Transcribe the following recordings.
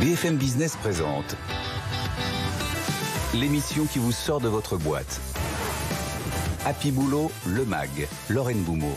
BFM Business présente l'émission qui vous sort de votre boîte. Happy Boulot, le MAG, Lorraine Boumeau.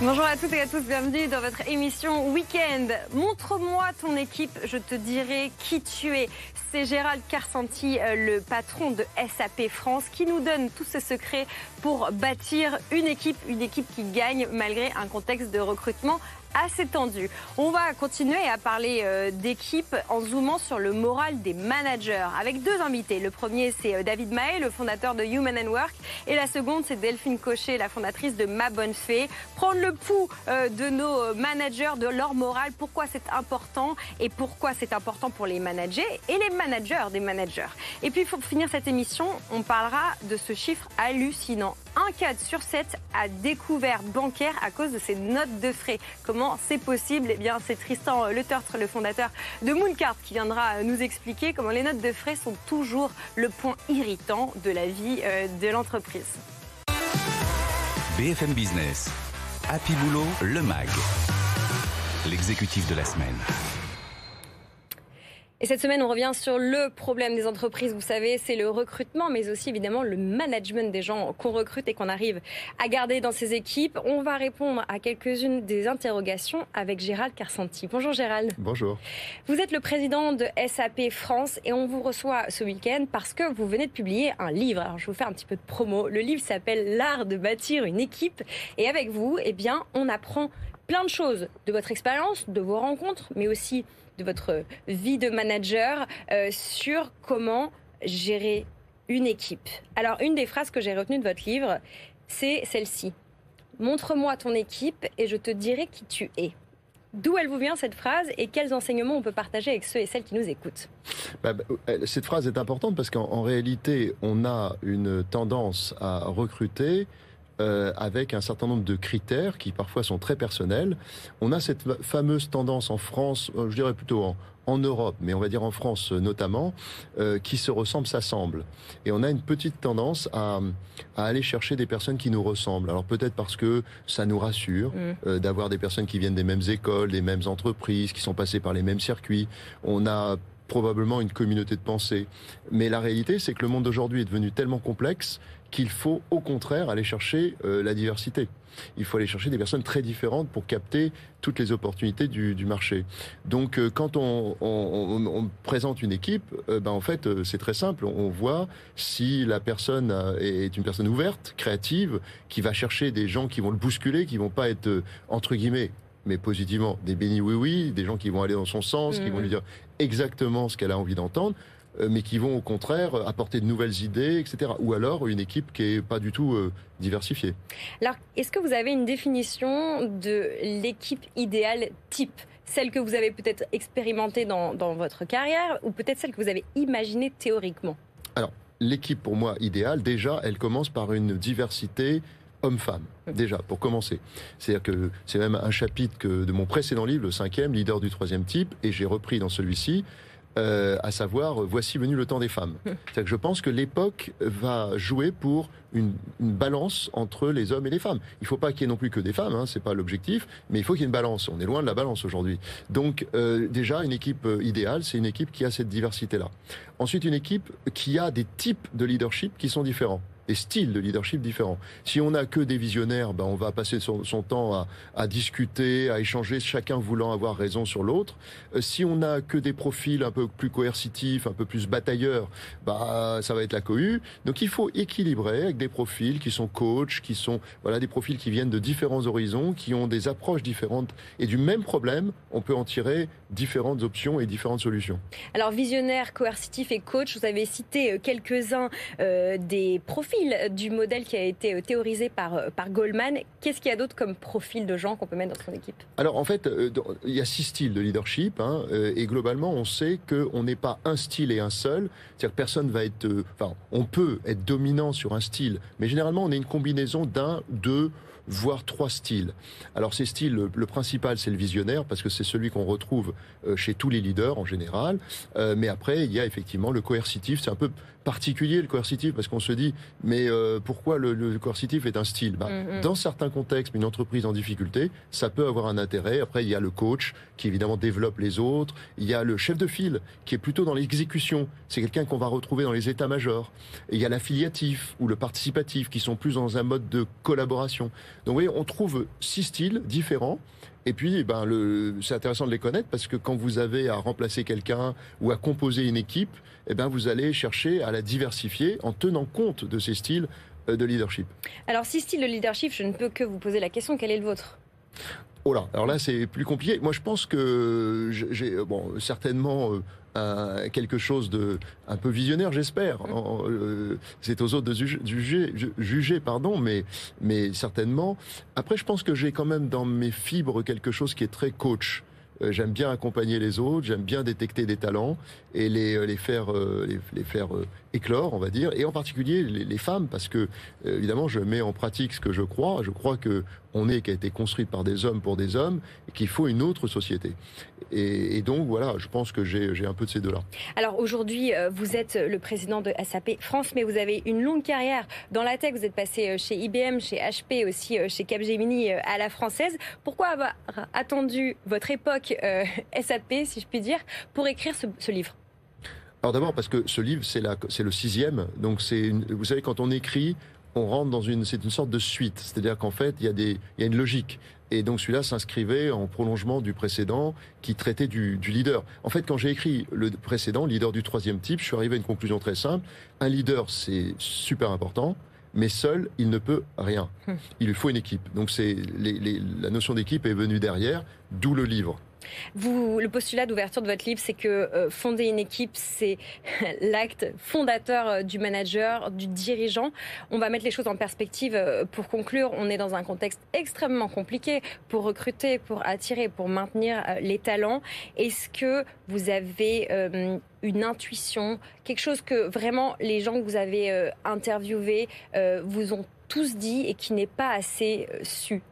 Bonjour à toutes et à tous, bienvenue dans votre émission Weekend. Montre-moi ton équipe, je te dirai qui tu es. C'est Gérald Carsanti, euh, le patron de SAP France, qui nous donne tous ses secrets pour bâtir une équipe, une équipe qui gagne malgré un contexte de recrutement assez tendu. On va continuer à parler euh, d'équipe en zoomant sur le moral des managers avec deux invités. Le premier, c'est euh, David Mahé, le fondateur de Human and Work. Et la seconde, c'est Delphine Cochet, la fondatrice de Ma Bonne Fée. Prendre le pouls euh, de nos managers, de leur morale, pourquoi c'est important et pourquoi c'est important pour les managers et les managers des managers. Et puis, pour finir cette émission, on parlera de ce chiffre hallucinant. Un cadre sur sept a découvert bancaire à cause de ses notes de frais. Comment c'est possible? Eh bien, c'est Tristan Le le fondateur de Mooncard, qui viendra nous expliquer comment les notes de frais sont toujours le point irritant de la vie euh, de l'entreprise. BFM Business. Happy Boulot, le MAG. L'exécutif de la semaine. Et cette semaine, on revient sur le problème des entreprises. Vous savez, c'est le recrutement, mais aussi évidemment le management des gens qu'on recrute et qu'on arrive à garder dans ses équipes. On va répondre à quelques-unes des interrogations avec Gérald Carsanti. Bonjour Gérald. Bonjour. Vous êtes le président de SAP France et on vous reçoit ce week-end parce que vous venez de publier un livre. Alors je vais vous faire un petit peu de promo. Le livre s'appelle L'art de bâtir une équipe. Et avec vous, eh bien, on apprend plein de choses de votre expérience, de vos rencontres, mais aussi de votre vie de manager euh, sur comment gérer une équipe. Alors, une des phrases que j'ai retenues de votre livre, c'est celle-ci. Montre-moi ton équipe et je te dirai qui tu es. D'où elle vous vient cette phrase et quels enseignements on peut partager avec ceux et celles qui nous écoutent? Bah, bah, euh, Cette phrase est importante parce qu'en réalité, on a une tendance à recruter euh, avec un certain nombre de critères qui parfois sont très personnels. On a cette fameuse tendance en France, euh, je dirais plutôt en, en Europe, mais on va dire en France notamment, euh, qui se ressemblent, s'assemblent. Et on a une petite tendance à, à, aller chercher des personnes qui nous ressemblent. Alors peut-être parce que ça nous rassure mm. d'avoir des personnes qui viennent des mêmes écoles, des mêmes entreprises, qui sont passées par les mêmes circuits. On a probablement une communauté de pensée. Mais la réalité, c'est que le monde d'aujourd'hui est devenu tellement complexe qu'il faut au contraire aller chercher euh, la diversité. Il faut aller chercher des personnes très différentes pour capter toutes les opportunités du, marché. Donc euh, quand on, présente une équipe, euh, ben, en fait c'est très simple. On voit si la personne est une personne ouverte, créative, qui va chercher des gens qui vont le bousculer, qui vont pas être entre guillemets mais positivement, des bénis oui-oui, des gens qui vont aller dans son sens, qui vont mmh. lui dire exactement ce qu'elle a envie d'entendre, euh, mais qui vont au contraire apporter de nouvelles idées, etc. Ou alors une équipe qui est pas du tout euh, diversifiée. Alors, est-ce que vous avez une définition de l'équipe idéale type? Celle que vous avez peut-être expérimentée dans, dans votre carrière ou peut-être celle que vous avez imaginée théoriquement? Alors, l'équipe pour moi idéale, déjà, elle commence par une diversité homme-femme, déjà, pour commencer. C'est-à-dire que c'est même un chapitre que, de mon précédent livre, le cinquième, Leader du troisième type, et j'ai repris dans celui-ci, euh, à savoir voici venu le temps des femmes. C'est que je pense que l'époque va jouer pour une, balance entre les hommes et les femmes. Il ne faut pas qu'il y ait non plus que des femmes, hein, c'est pas l'objectif, mais il faut qu'il y ait une balance. On est loin de la balance aujourd'hui. Donc euh, déjà une équipe euh, idéale, c'est une équipe qui a cette diversité-là. Ensuite une équipe qui a des types de leadership qui sont différents des styles de leadership différents. Si on n'a que des visionnaires, ben on va passer son, temps à, discuter, à échanger, chacun voulant avoir raison sur l'autre. Euh, si on n'a que des profils un peu plus coercitifs, un peu plus batailleurs, ben ça va être la cohue. Donc il faut équilibrer avec des profils qui sont coachs, qui sont voilà des profils qui viennent de différents horizons, qui ont des approches différentes et du même problème, on peut en tirer différentes options et différentes solutions. Alors visionnaire, coercitif et coach, vous avez cité euh, quelques-uns euh, des profils du modèle qui a été euh, théorisé par, euh, par Goldman. Qu'est-ce qu'il y a d'autre comme profil de gens qu'on peut mettre dans son équipe? Alors en fait, euh, il y a six styles de leadership hein, et globalement, on sait qu'on n'est pas un style et un seul. C'est-à-dire que personne va être, enfin, on peut être dominant sur un style, mais généralement, on est une combinaison d'un, deux, voire trois styles. Alors ces styles, le, principal c'est le visionnaire parce que c'est celui qu'on retrouve euh, chez tous les leaders en général. Euh, mais après il y a effectivement le coercitif. C'est un peu particulier le coercitif parce qu'on se dit mais euh, pourquoi le, coercitif est un style? Bah, mm, mm. Dans certains contextes, une entreprise en difficulté, ça peut avoir un intérêt. Après il y a le coach qui évidemment développe les autres. Il y a le chef de file qui est plutôt dans l'exécution. C'est quelqu'un qu'on va retrouver dans les états-majors. Il y a l'affiliatif ou le participatif qui sont plus dans un mode de collaboration. Donc vous voyez, on trouve six styles différents. Et puis, eh ben, c'est intéressant de les connaître parce que quand vous avez à remplacer quelqu'un ou à composer une équipe, eh ben, vous allez chercher à la diversifier en tenant compte de ces styles euh, de leadership. Alors, six styles de leadership, je ne peux que vous poser la question, quel est le vôtre? Oh là, alors là c'est plus compliqué. Moi je pense que j'ai bon certainement euh, quelque chose de un peu visionnaire, j'espère. Euh, c'est aux autres de juger, juger, pardon, mais mais certainement. Après, je pense que j'ai quand même dans mes fibres quelque chose qui est très coach. Euh, j'aime bien accompagner les autres, j'aime bien détecter des talents et les, les faire, les, les faire éclore, on va dire, et en particulier les, femmes, parce que évidemment je mets en pratique ce que je crois. Je crois que on est qui a été construit par des hommes pour des hommes et qu'il faut une autre société. Et, donc voilà, je pense que j'ai un peu de ces deux-là. Alors aujourd'hui, euh, vous êtes le président de SAP France, mais vous avez une longue carrière dans la tech. Vous êtes passé euh, chez IBM, chez HP, aussi euh, chez Capgemini à la française. Pourquoi avoir attendu votre époque SAP, si je puis dire, pour écrire ce livre? Alors d'abord parce que ce livre c'est c'est le sixième, donc c'est vous savez quand on écrit, on rentre dans une c'est une sorte de suite, c'est-à-dire qu'en fait il y a des il y a une logique. Et donc celui-là s'inscrivait en prolongement du précédent qui traitait du, du leader. En fait, quand j'ai écrit le précédent, leader du troisième type, je suis arrivé à une conclusion très simple. Un leader, c'est super important, mais seul, il ne peut rien. Hum. Il lui faut une équipe. Donc c'est la notion d'équipe est venue derrière, d'où le livre. Le postulat d'ouverture de votre livre, c'est que euh, fonder une équipe, c'est l'acte fondateur euh, du manager, du dirigeant. On va mettre les choses en perspective euh, pour conclure. On est dans un contexte extrêmement compliqué pour recruter, pour attirer, pour maintenir les talents. Est-ce que vous avez une intuition, quelque chose que vraiment les gens que vous avez interviewés vous ont tous dit et qui n'est pas assez su?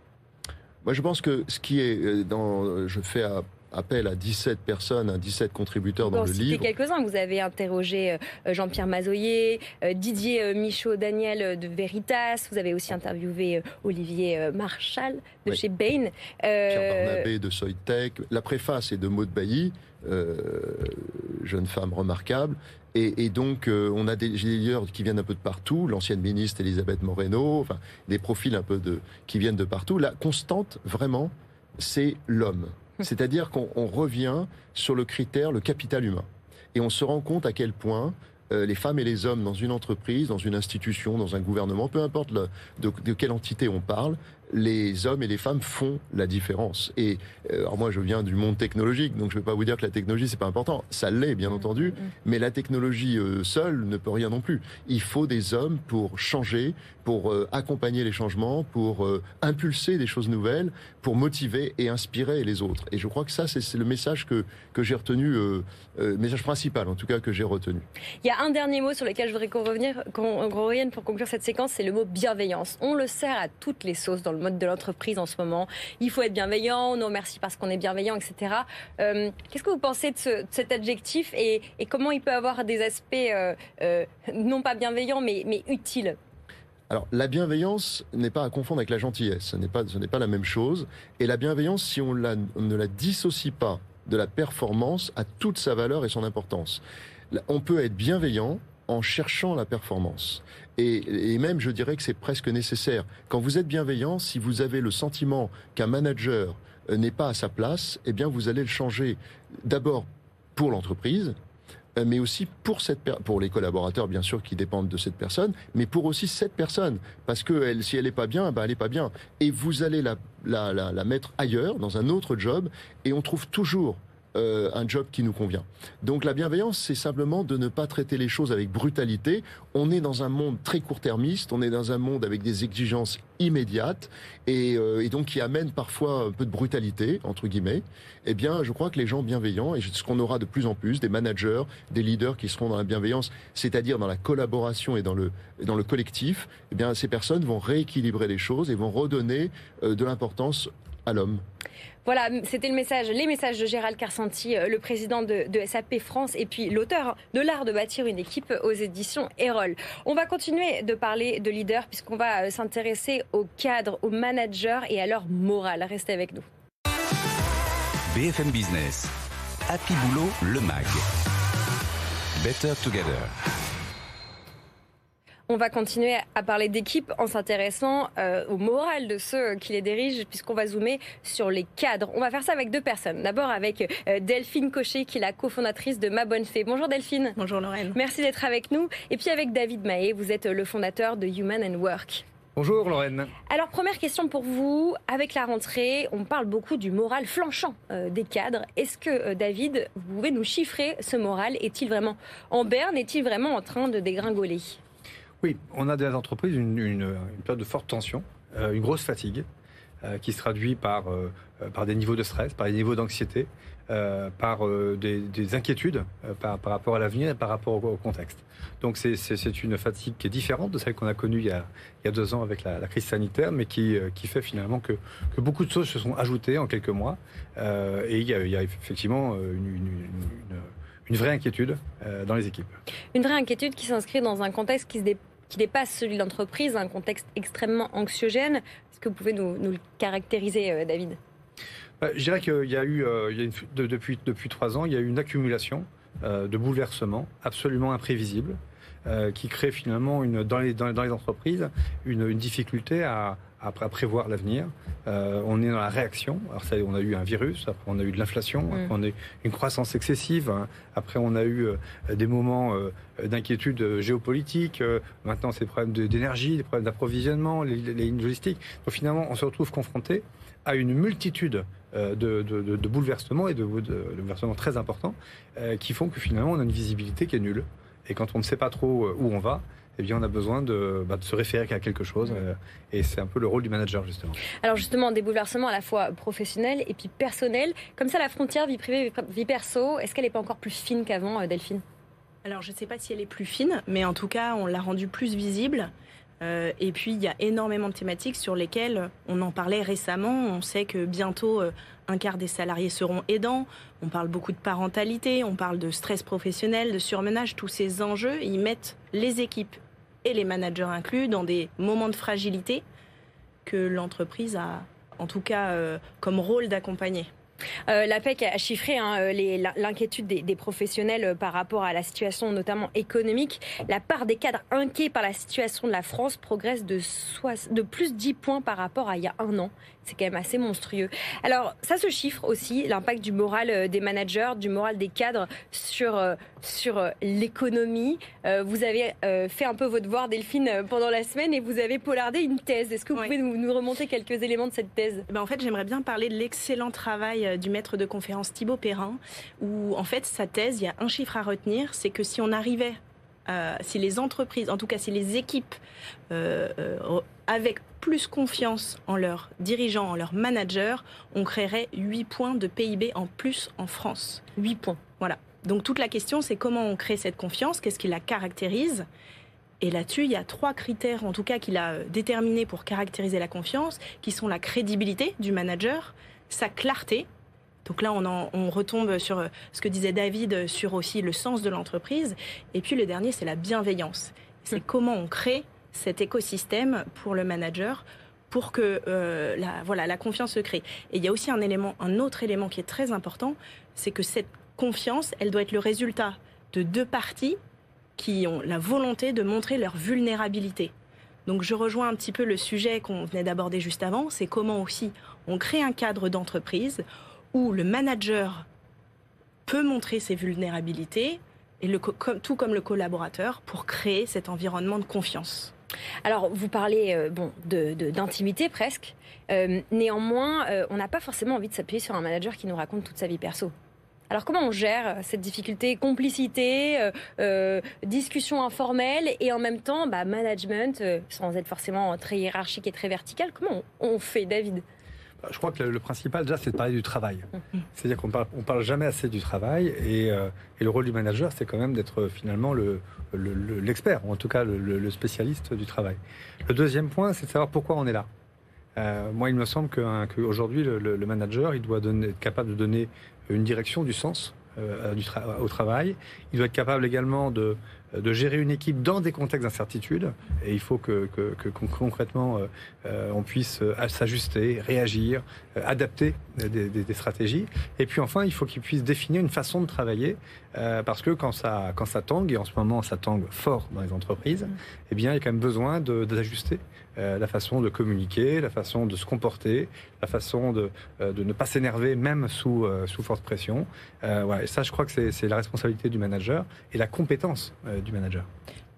Moi, je pense que ce qui est euh, dans, je fais appel à 17 personnes, à 17 contributeurs dans le livre. quelques-uns. Vous avez interrogé euh, Jean-Pierre Mazoyer, euh, Didier Michaud-Daniel de Veritas. Vous avez aussi interviewé Olivier Marchal de chez Bain. Pierre Barnabé de Soytech. La préface est de Maud Bailly, jeune femme remarquable. Et, donc, euh, on a des leaders qui viennent un peu de partout, l'ancienne ministre Elisabeth Moreno, enfin, des profils un peu de, qui viennent de partout. La constante, vraiment, c'est l'homme. C'est-à-dire qu'on revient sur le critère, le capital humain. Et on se rend compte à quel point euh, les femmes et les hommes dans une entreprise, dans une institution, dans un gouvernement, peu importe de, de, quelle entité on parle, les hommes et les femmes font la différence. Et euh, alors moi, je viens du monde technologique, donc je ne vais pas vous dire que la technologie c'est pas important. Ça l'est, bien mm, entendu, mm, mm. mais la technologie euh, seule ne peut rien non plus. Il faut des hommes pour changer, pour euh, accompagner les changements, pour impulser des choses nouvelles, pour motiver et inspirer les autres. Et je crois que ça, c'est le message que que j'ai retenu, le message principal en tout cas que j'ai retenu. Il y a un dernier mot sur lequel je voudrais qu'on revienne pour conclure cette séquence, c'est le mot bienveillance. On le sert à toutes les sauces dans le mode de l'entreprise en ce moment. Il faut être bienveillant, on nous remercie parce qu'on est bienveillant, etc. Euh, qu'est-ce que vous pensez de, cet adjectif et, comment il peut avoir des aspects euh, euh, non pas bienveillants mais, utiles? Alors, la bienveillance n'est pas à confondre avec la gentillesse. Ce n'est pas, pas la même chose. Et la bienveillance, si on ne la dissocie pas de la performance, a toute sa valeur et son importance. On peut être bienveillant en cherchant la performance. Et, même, je dirais que c'est presque nécessaire. Quand vous êtes bienveillant, si vous avez le sentiment qu'un manager euh, n'est pas à sa place, eh bien, vous allez le changer d'abord pour l'entreprise, euh, mais aussi pour les collaborateurs bien sûr qui dépendent de cette personne, mais pour aussi cette personne parce que si elle n'est pas bien, bah elle est pas bien. Et vous allez la mettre ailleurs dans un autre job et on trouve toujours euh, un job qui nous convient. Donc la bienveillance, c'est simplement de ne pas traiter les choses avec brutalité. On est dans un monde très court-termiste, on est dans un monde avec des exigences immédiates et, euh, donc qui amène parfois un peu de brutalité entre guillemets. Eh bien, je crois que les gens bienveillants et ce qu'on aura de plus en plus, des managers, des leaders qui seront dans la bienveillance, c'est-à-dire dans la collaboration et dans le dans le collectif, eh bien ces personnes vont rééquilibrer les choses et vont redonner euh, de l'importance à l'homme. Voilà, c'était le message, les messages de Gérald Carsanti, euh, le président de, SAP France et puis l'auteur de l'art de bâtir une équipe aux éditions Erol. On va continuer de parler de leaders puisqu'on va euh, s'intéresser aux cadres, aux managers et à leur morale. Restez avec nous. BFM Business, Happy Boulot, le MAG. Better Together. On va continuer à parler d'équipe en s'intéressant euh, au moral de ceux qui les dirigent, puisqu'on va zoomer sur les cadres. On va faire ça avec deux personnes. D'abord avec euh, Delphine Cochet, qui est la cofondatrice de Ma Bonne Fée. Bonjour Delphine. Bonjour Lorraine. Merci d'être avec nous. Et puis avec David Mahé, vous êtes le fondateur de Human and Work. Bonjour Lorraine. Alors première question pour vous, avec la rentrée, on parle beaucoup du moral flanchant euh, des cadres. Est-ce que David, vous pouvez nous chiffrer ce moral? Est-il vraiment en berne? Est-il vraiment en train de dégringoler? Oui, on a des entreprises une, une, période de forte tension, euh, une grosse fatigue, euh, qui se traduit par, euh, par des niveaux de stress, par des niveaux d'anxiété, par des, inquiétudes par, rapport à l'avenir et par rapport au, contexte. Donc c'est une fatigue qui est différente de celle qu'on a connue il y a, deux ans avec la, crise sanitaire, mais qui, fait finalement que, beaucoup de choses se sont ajoutées en quelques mois. et il y, a, effectivement une, vraie inquiétude dans les équipes. Une vraie inquiétude qui s'inscrit dans un contexte qui se, qui dépasse celui de l'entreprise, un contexte extrêmement anxiogène. Est-ce que vous pouvez nous, le caractériser, euh, David? Bah, Je dirais qu'il y a eu, euh, depuis, depuis trois ans, il y a eu une accumulation euh, de bouleversements absolument imprévisibles qui crée finalement une, dans, les, dans, les entreprises une difficulté à, à, prévoir l'avenir. Euh, on est dans la réaction. Alors ça, on a eu un virus, après on a eu de l'inflation, mm. après on a eu une croissance excessive, hein. après on a eu euh, des moments euh, d'inquiétude géopolitique, maintenant c'est des problèmes d'énergie, des problèmes d'approvisionnement, les, lignes logistiques. Donc finalement, on se retrouve confronté à une multitude de, de, bouleversements et de, bouleversements très importants qui font que finalement on a une visibilité qui est nulle. Et quand on ne sait pas trop où on va, eh bien, on a besoin de, bah, de se référer à quelque chose. Euh, et c'est un peu le rôle du manager, justement. Alors, justement, des bouleversements à la fois professionnels et puis personnels. Comme ça, la frontière vie privée, vie perso, est-ce qu'elle n'est pas encore plus fine qu'avant, euh, Delphine? Alors, je ne sais pas si elle est plus fine, mais en tout cas, on l'a rendue plus visible. Euh, et puis, il y a énormément de thématiques sur lesquelles on en parlait récemment. On sait que bientôt, un quart des salariés seront aidants. On parle beaucoup de parentalité, on parle de stress professionnel, de surmenage. Tous ces enjeux, ils mettent les équipes et les managers inclus, dans des moments de fragilité que l'entreprise a, en tout cas, euh, comme rôle d'accompagner. Euh, L'APEC a chiffré hein, euh, l'inquiétude des, professionnels par rapport à la situation notamment économique. La part des cadres inquiets par la situation de la France progresse de, de plus 10 points par rapport à il y a un an. C'est quand même assez monstrueux. Alors, ça se chiffre aussi, l'impact du moral euh, des managers, du moral des cadres sur, euh, sur euh, l'économie. Vous avez fait un peu votre devoir, Delphine, pendant la semaine et vous avez polardé une thèse. Est-ce que vous pouvez nous, remonter quelques éléments de cette thèse? Eh ben En fait, j'aimerais bien parler de l'excellent travail du maître de conférence Thibaut Perrin, où en fait, sa thèse, il y a un chiffre à retenir, c'est que si on arrivait si les entreprises, en tout cas si les équipes, euh, avec plus confiance en leurs dirigeants, en leurs managers, on créerait 8 points de PIB en plus en France. 8 points. Voilà. Donc toute la question, c'est comment on crée cette confiance, qu'est-ce qui la caractérise et là-dessus, il y a trois critères, en tout cas, qu'il a déterminés pour caractériser la confiance, qui sont la crédibilité du manager, sa clarté. Donc là, on, on retombe sur ce que disait David, sur aussi le sens de l'entreprise. Et puis le dernier, c'est la bienveillance. C'est hum. comment on crée cet écosystème pour le manager pour que euh, la, voilà, la confiance se crée. Et il y a aussi un, élément, un autre élément qui est très important, c'est que cette confiance, elle doit être le résultat de deux parties qui ont la volonté de montrer leur vulnérabilité. Donc je rejoins un petit peu le sujet qu'on venait d'aborder juste avant, c'est comment aussi on crée un cadre d'entreprise où le manager peut montrer ses vulnérabilités, et le, tout comme le collaborateur, pour créer cet environnement de confiance. Alors, vous parlez euh, bon, d'intimité presque. Euh, néanmoins, euh, on n'a pas forcément envie de s'appuyer sur un manager qui nous raconte toute sa vie perso. Alors comment on gère cette difficulté, complicité, discussion informelle et en même temps bah, management, sans être forcément très hiérarchique et très vertical Comment on fait, David? Je crois que le, principal, déjà, c'est de parler du travail. C'est-à-dire qu'on parle, parle jamais assez du travail et, euh, et le rôle du manager, c'est quand même d'être euh, finalement l'expert, le, ou en tout cas le, spécialiste du travail. Le deuxième point, c'est de savoir pourquoi on est là. Euh, moi, il me semble qu'aujourd'hui, le, manager, il doit être capable de donner une direction, du sens au travail. Il doit être capable également de de gérer une équipe dans des contextes d'incertitude. Et il faut que, concrètement, euh, euh, on puisse euh, s'ajuster, réagir, adapter des, stratégies. Et puis enfin, il faut qu'il puisse définir une façon de travailler, parce que quand ça, quand ça tangue, et en ce moment ça tangue fort dans les entreprises, mm. eh bien, il y a quand même besoin d'ajuster la façon de communiquer, la façon de se comporter, la façon de, de ne pas s'énerver même sous, sous forte pression. Et ça, je crois que c'est la responsabilité du manager et la compétence du manager.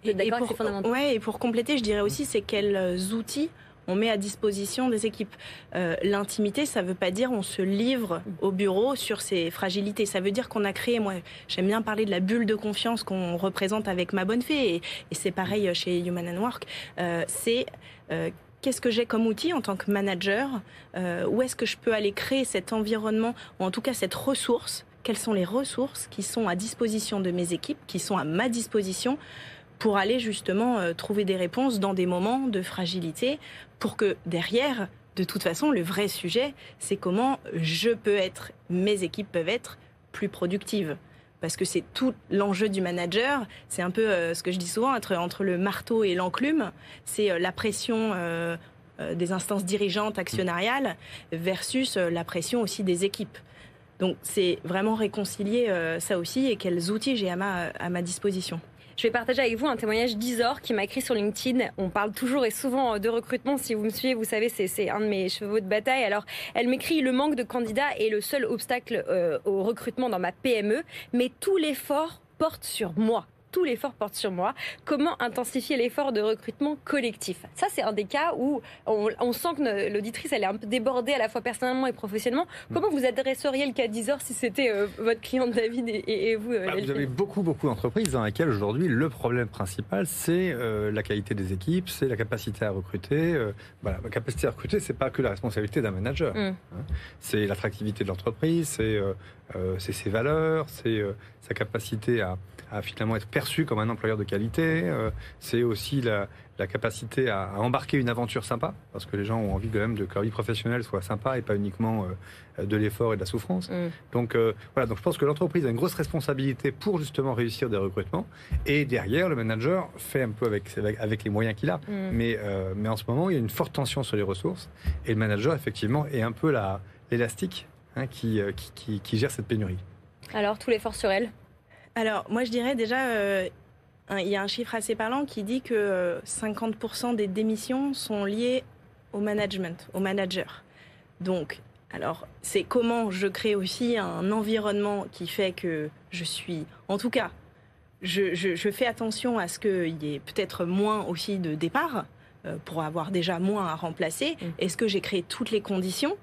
Et, pour, ouais, et pour compléter, je dirais aussi, c'est quels euh, outils on met à disposition des équipes. Euh, l'intimité, ça ne veut pas dire on se livre au bureau sur ses fragilités. Ça veut dire qu'on a créé, moi j'aime bien parler de la bulle de confiance qu'on représente avec ma bonne fée, et, c'est pareil chez Human and Work. Euh, c'est qu'est-ce que j'ai comme outil en tant que manager Où est-ce que je peux aller créer cet environnement, ou en tout cas cette ressource quelles sont les ressources qui sont à disposition de mes équipes, qui sont à ma disposition pour aller justement euh, trouver des réponses dans des moments de fragilité, pour que derrière, de toute façon, le vrai sujet, c'est comment je peux être, mes équipes peuvent être plus productives. Parce que c'est tout l'enjeu du manager, c'est un peu euh, ce que je dis souvent, entre, le marteau et l'enclume, c'est euh, la pression des instances dirigeantes actionnariales versus la pression aussi des équipes. Donc c'est vraiment réconcilier euh, ça aussi et quels outils j'ai à ma, à ma disposition. Je vais partager avec vous un témoignage d'Isor qui m'a écrit sur LinkedIn. On parle toujours et souvent euh, de recrutement. Si vous me suivez, vous savez, c'est un de mes chevaux de bataille. Alors, elle m'écrit le manque de candidats est le seul obstacle euh, au recrutement dans ma PME, mais tout l'effort porte sur moi tout l'effort porte sur moi. Comment intensifier l'effort de recrutement collectif? Ça, c'est un des cas où on, sent que l'auditrice, elle est un peu débordée à la fois personnellement et professionnellement. Mm. Comment vous adresseriez le cas d'Isor si c'était euh, votre client David et, vous euh, bah, Vous avez beaucoup, beaucoup d'entreprises dans lesquelles aujourd'hui, le problème principal, c'est euh, la qualité des équipes, c'est la capacité à recruter. voilà, la capacité à recruter, c'est pas que la responsabilité d'un manager. Mm. Hein. C'est l'attractivité de l'entreprise, c'est ses valeurs, c'est sa capacité à à finalement être perçu comme un employeur de qualité. Euh, c'est aussi la, capacité à, embarquer une aventure sympa, parce que les gens ont envie quand même de que leur vie professionnelle soit sympa et pas uniquement euh, de l'effort et de la souffrance. Mm. Donc euh, voilà, donc je pense que l'entreprise a une grosse responsabilité pour justement réussir des recrutements. Et derrière, le manager fait un peu avec, avec, les moyens qu'il a. Mm. Mais, mais en ce moment, il y a une forte tension sur les ressources. Et le manager, effectivement, est un peu l'élastique hein, qui, qui, qui gère cette pénurie. Alors, tout l'effort sur elle? Alors, moi, je dirais déjà, euh, il y a un chiffre assez parlant qui dit que 50% euh, des démissions sont liées au management, au manager. Donc, alors, c'est comment je crée aussi un environnement qui fait que je suis, en tout cas, je, fais attention à ce qu'il y ait peut-être moins aussi de départs euh, pour avoir déjà moins à remplacer. Mm. Est-ce que j'ai créé toutes les conditions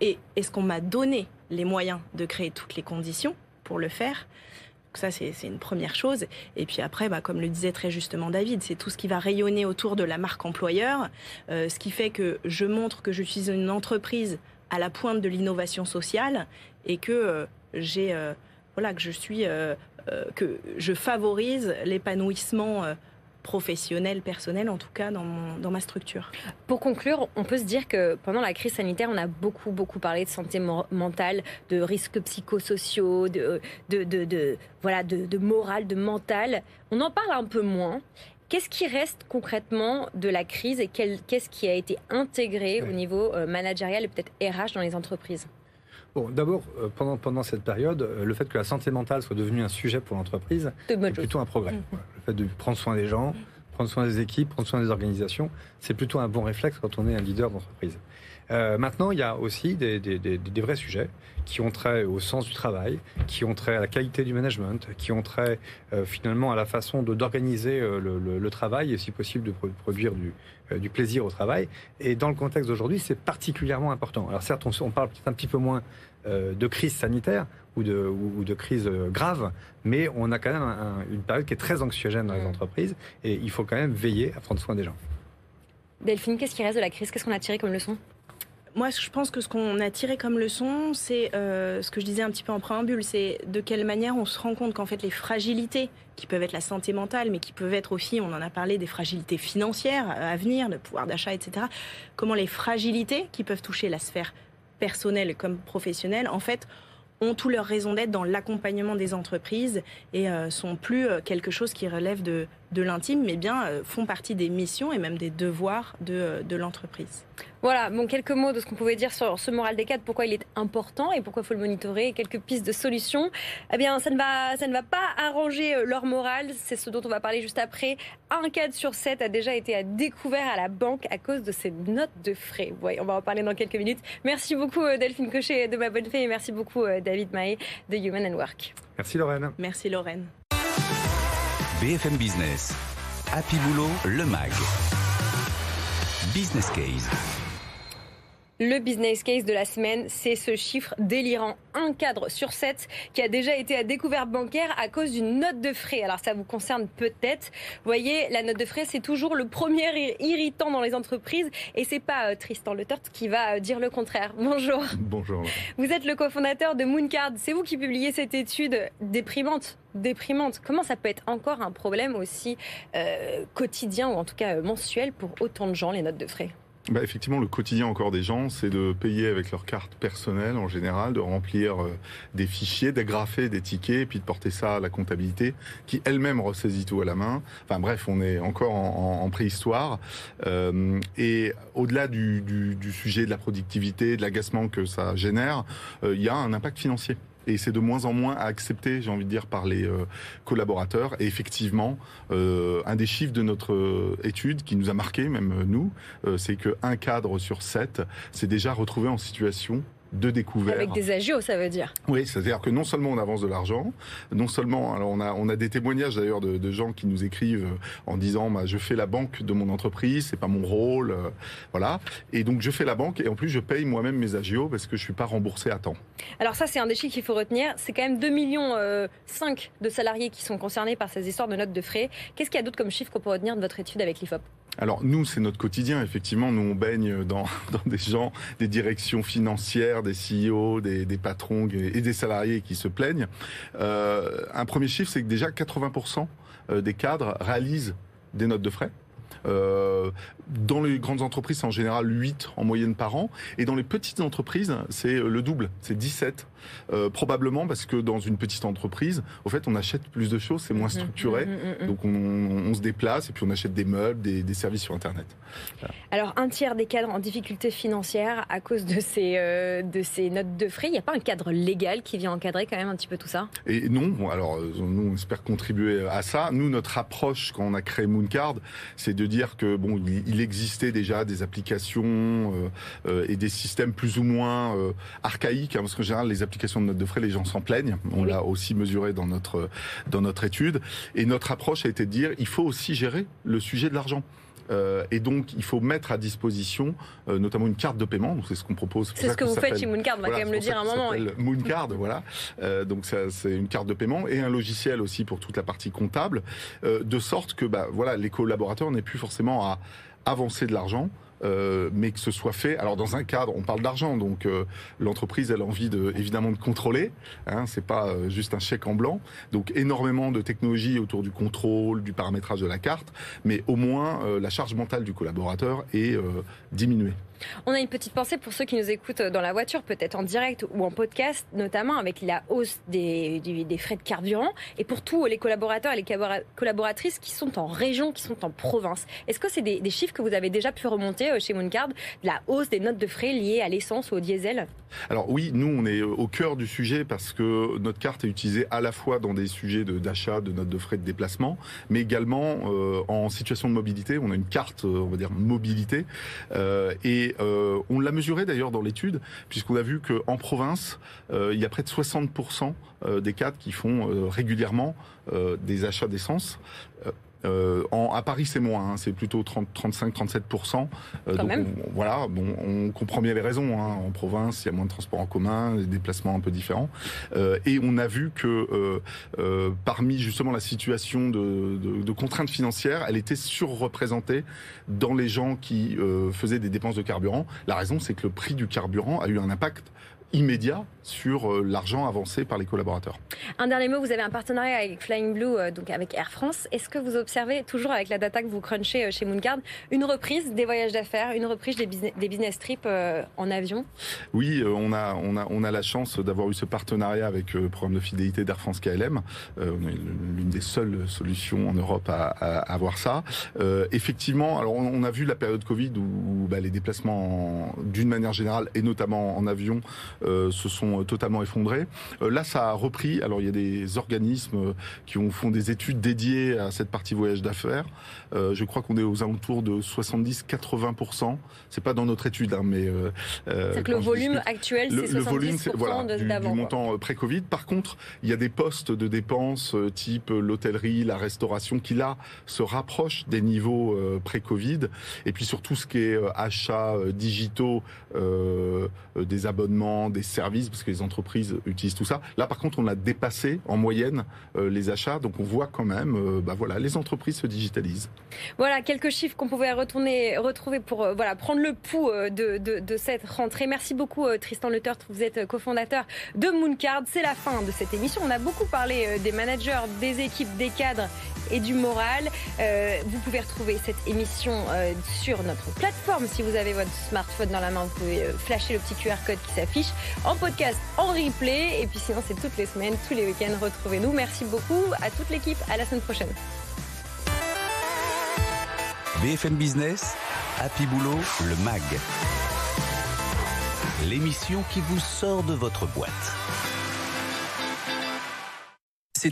et est-ce qu'on m'a donné les moyens de créer toutes les conditions pour le faire? Ça, c'est une première chose. Et puis après, bah, comme le disait très justement David, c'est tout ce qui va rayonner autour de la marque employeur, euh, ce qui fait que je montre que je suis une entreprise à la pointe de l'innovation sociale et que euh, j'ai, euh, voilà, que je suis, que je favorise l'épanouissement professionnel, personnel, en tout cas dans, dans, ma structure. Pour conclure, on peut se dire que pendant la crise sanitaire, on a beaucoup, beaucoup parlé de santé mentale, de risques psychosociaux, de, de, de, voilà, de, morale, de mental. On en parle un peu moins. Qu'est-ce qui reste concrètement de la crise et qu'est-ce qui a été intégré au niveau euh, managérial et peut-être RH dans les entreprises? Bon, d'abord, euh, pendant, pendant cette période, euh, le fait que la santé mentale soit devenue un sujet pour l'entreprise, c'est plutôt un progrès. Mm. Le fait de prendre soin des gens, prendre soin des équipes, prendre soin des organisations, c'est plutôt un bon réflexe quand on est un leader d'entreprise. Euh, maintenant, il y a aussi des, vrais sujets qui ont trait au sens du travail, qui ont trait à la qualité du management, qui ont trait finalement à la façon d'organiser le, le, travail et si possible de produire du, plaisir au travail. Et dans le contexte d'aujourd'hui, c'est particulièrement important. Alors certes, on, on parle peut-être un petit peu moins euh, de crise sanitaire, ou de, ou, de crise grave, mais on a quand même une période qui est très anxiogène dans les entreprises et il faut quand même veiller à prendre soin des gens. Delphine, qu'est-ce qui reste de la crise? Qu'est-ce qu'on a tiré comme leçon? Moi, je pense que ce qu'on a tiré comme leçon, c'est euh, ce que je disais un petit peu en préambule, c'est de quelle manière on se rend compte qu'en fait les fragilités, qui peuvent être la santé mentale, mais qui peuvent être aussi, on en a parlé, des fragilités financières à venir, le pouvoir d'achat, etc. Comment les fragilités qui peuvent toucher la sphère personnelle comme professionnelle, en fait, ont tout leur raison d'être dans l'accompagnement des entreprises et euh, sont plus euh, quelque chose qui relève de, de l'intime, mais bien euh, font partie des missions et même des devoirs de, de l'entreprise. Voilà, bon, quelques mots de ce qu'on pouvait dire sur ce moral des cadres, pourquoi il est important et pourquoi il faut le monitorer, quelques pistes de solutions. Eh bien, ça ne va, ça ne va pas arranger leur morale, c'est ce dont on va parler juste après. Un cadre sur sept a déjà été à découvert à la banque à cause de ses notes de frais. Ouais, on va en parler dans quelques minutes. Merci beaucoup Delphine Cochet de Ma Bonne Fée et merci beaucoup David Mahé de Human and Work. Merci Lorraine. Merci Lorraine. BFM Business. Happy Boulot, le MAG. Business Case. Le business case de la semaine, c'est ce chiffre délirant. Un cadre sur sept qui a déjà été à découvert bancaire à cause d'une note de frais. Alors ça vous concerne peut-être. Vous voyez, la note de frais, c'est toujours le premier irritant dans les entreprises. Et c'est pas euh, Tristan Le qui va euh, dire le contraire. Bonjour. Bonjour. Vous êtes le cofondateur de Mooncard. C'est vous qui publiez cette étude déprimante déprimante. Comment ça peut être encore un problème aussi euh, quotidien ou en tout cas mensuel pour autant de gens, les notes de frais? Bah, effectivement, le quotidien encore des gens, c'est de payer avec leur carte personnelle en général, de remplir euh, des fichiers, d'agrafer des tickets, et puis de porter ça à la comptabilité, qui elle-même ressaisit tout à la main. Enfin bref, on est encore en, préhistoire. Euh, et au-delà du, sujet de la productivité, de l'agacement que ça génère, euh, il y a un impact financier et c'est de moins en moins à accepter, j'ai envie de dire, par les euh, collaborateurs. Et effectivement, euh, un des chiffres de notre euh, étude qui nous a marqué, même nous, c'est qu'un cadre sur sept s'est déjà retrouvé en situation de découvert. Avec des agios, ça veut dire. Oui, c'est-à-dire que non seulement on avance de l'argent, non seulement, alors on a, on a des témoignages d'ailleurs de, gens qui nous écrivent en disant, bah, je fais la banque de mon entreprise, c'est pas mon rôle, euh, voilà. Et donc je fais la banque et en plus je paye moi-même mes agios parce que je suis pas remboursé à temps. Alors ça, c'est un des chiffres qu'il faut retenir. C'est quand même 2 millions euh, de salariés qui sont concernés par ces histoires de notes de frais. Qu'est-ce qu'il y a d'autre comme chiffre qu'on peut retenir de votre étude avec l'IFOP? Alors nous, c'est notre quotidien, effectivement. Nous, on baigne dans, des gens, des directions financières, des CEO, des, patrons et des salariés qui se plaignent. Euh, un premier chiffre, c'est que déjà 80% euh, des cadres réalisent des notes de frais. Euh, dans les grandes entreprises, c'est en général 8 en moyenne par an. Et dans les petites entreprises, c'est le double, c'est 17. Euh, probablement parce que dans une petite entreprise, au fait, on achète plus de choses, c'est moins mmh, structuré. Mmh, mmh, donc on, se déplace et puis on achète des meubles, des, services sur Internet. Alors un tiers des cadres en difficulté financière à cause de ces, euh, de ces notes de frais, il n'y a pas un cadre légal qui vient encadrer quand même un petit peu tout ça? Et non, alors nous on espère contribuer à ça. Nous, notre approche quand on a créé Mooncard, c'est de dire que bon, il, existait déjà des applications euh, euh, et des systèmes plus ou moins euh, archaïques, hein, parce qu'en général, les applications de notes de frais, les gens s'en plaignent. On l'a aussi mesuré dans notre dans notre étude. Et notre approche a été de dire, il faut aussi gérer le sujet de l'argent. Euh, et donc, il faut mettre à disposition euh, notamment une carte de paiement. C'est ce qu'on propose. C'est ce que vous faites chez Mooncard, on va quand même le dire un moment. Mooncard, voilà. Euh, donc, c'est une carte de paiement et un logiciel aussi pour toute la partie comptable, de sorte que bah, voilà, les collaborateurs n'aient plus forcément à avancer de l'argent euh, mais que ce soit fait. Alors dans un cadre, on parle d'argent, donc euh, l'entreprise elle a envie de évidemment de contrôler. Hein, c'est pas euh, juste un chèque en blanc. Donc énormément de technologies autour du contrôle, du paramétrage de la carte, mais au moins la charge mentale du collaborateur est diminuée. On a une petite pensée pour ceux qui nous écoutent dans la voiture, peut-être en direct ou en podcast, notamment avec la hausse des, des, frais de carburant, et pour tous les collaborateurs et les collaboratrices qui sont en région, qui sont en province. Est-ce que c'est des, chiffres que vous avez déjà pu remonter euh, chez Mooncard, de la hausse des notes de frais liées à l'essence ou au diesel? Alors oui, nous on est au cœur du sujet parce que notre carte est utilisée à la fois dans des sujets d'achat de, notes de frais de déplacement, mais également euh, en situation de mobilité. On a une carte, euh, on va dire mobilité, et euh, on l'a mesuré d'ailleurs dans l'étude, puisqu'on a vu qu'en province, euh, il y a près de 60% euh, des cadres qui font régulièrement des achats d'essence Euh, en, à Paris, c'est moins, hein, c'est plutôt 35-37%. Euh, donc On, voilà, bon, on comprend bien les raisons. Hein. En province, il y a moins de transports en commun, des déplacements un peu différents. Euh, et on a vu que euh, euh, parmi justement la situation de, de, de, contraintes financières, elle était surreprésentée dans les gens qui euh, faisaient des dépenses de carburant. La raison, c'est que le prix du carburant a eu un impact immédiat sur euh, l'argent avancé par les collaborateurs. Un dernier mot, vous avez un partenariat avec Flying Blue, euh, donc avec Air France. Est-ce que vous observez, toujours avec la data que vous crunchez euh, chez Mooncard, une reprise des voyages d'affaires, une reprise des business, des business trips en avion? Oui, on a, on, a, on a la chance d'avoir eu ce partenariat avec le programme de fidélité d'Air France KLM. on est l'une des seules solutions en Europe à, avoir ça. effectivement, alors on, a vu la période Covid où, où bah, les déplacements, d'une manière générale, et notamment en avion, euh, se sont totalement effondrés. Euh, là, ça a repris. Alors, il y a des organismes qui ont, font des études dédiées à cette partie voyage d'affaires. Euh, je crois qu'on est aux alentours de 70-80%. C'est pas dans notre étude, hein, mais c'est que le volume discute, actuel, c'est 70% le volume, voilà, du, du, montant pré-Covid. Par contre, il y a des postes de dépenses type l'hôtellerie, la restauration, qui là se rapprochent des niveaux pré-Covid. Et puis surtout ce qui est achats digitaux, des abonnements, des services, parce que les entreprises utilisent tout ça. Là, par contre, on a dépassé en moyenne euh, les achats, donc on voit quand même, euh, bah voilà, les entreprises se digitalisent. Voilà quelques chiffres qu'on pouvait retourner, retrouver pour euh, voilà prendre le pouls de, cette rentrée. Merci beaucoup Tristan Leutert, vous êtes cofondateur de Mooncard. C'est la fin de cette émission. On a beaucoup parlé des managers, des équipes, des cadres et du moral. vous pouvez retrouver cette émission sur notre plateforme. Si vous avez votre smartphone dans la main, pouvez flasher le petit QR code qui s'affiche en podcast, en replay. Et puis sinon, c'est toutes les semaines, tous les week-ends. Retrouvez-nous. Merci beaucoup à toute l'équipe. À la semaine prochaine. BFM Business, Happy Boulot, le MAG. L'émission qui vous sort de votre boîte.